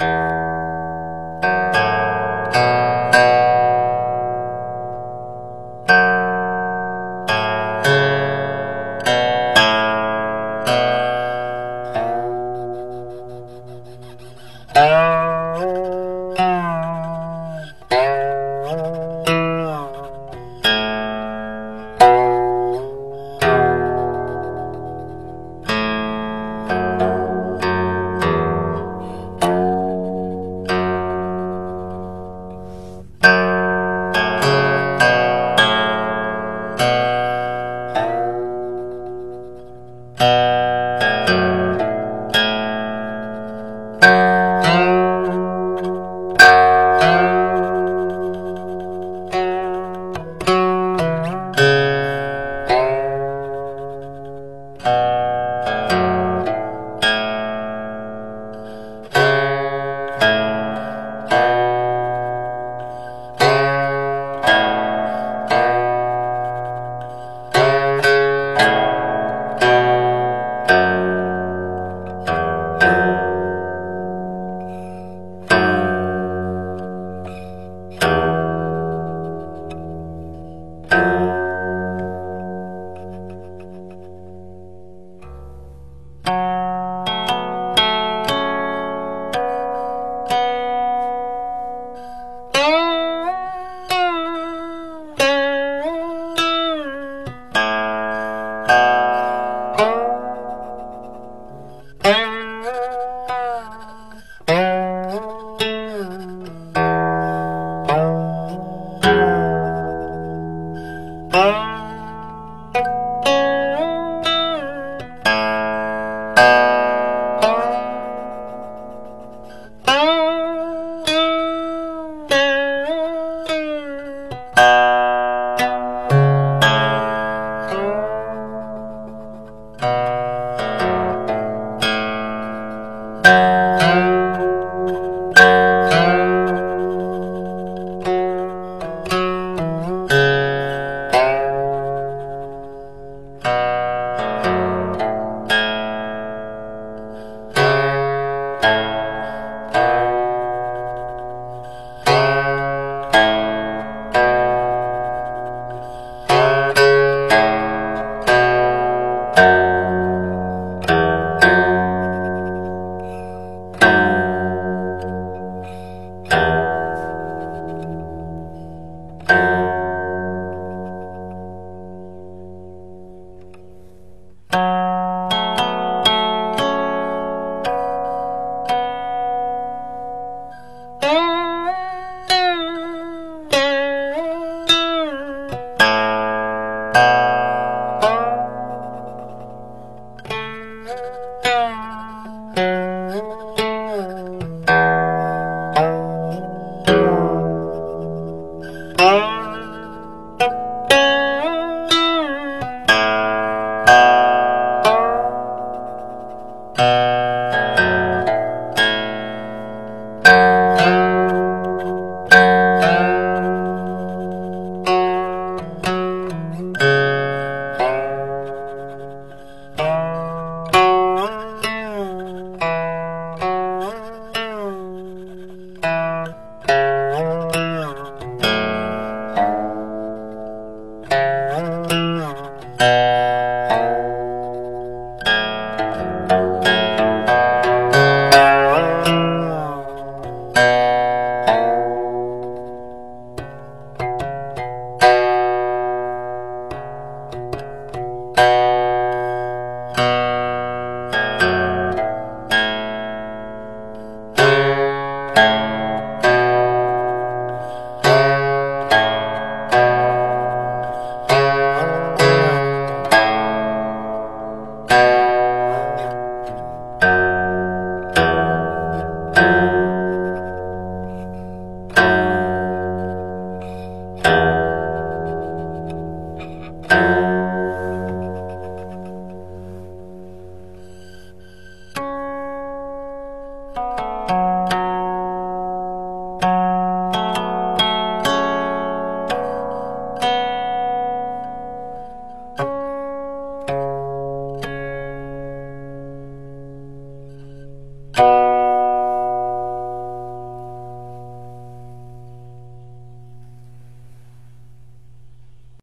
you Música 啊。Bye.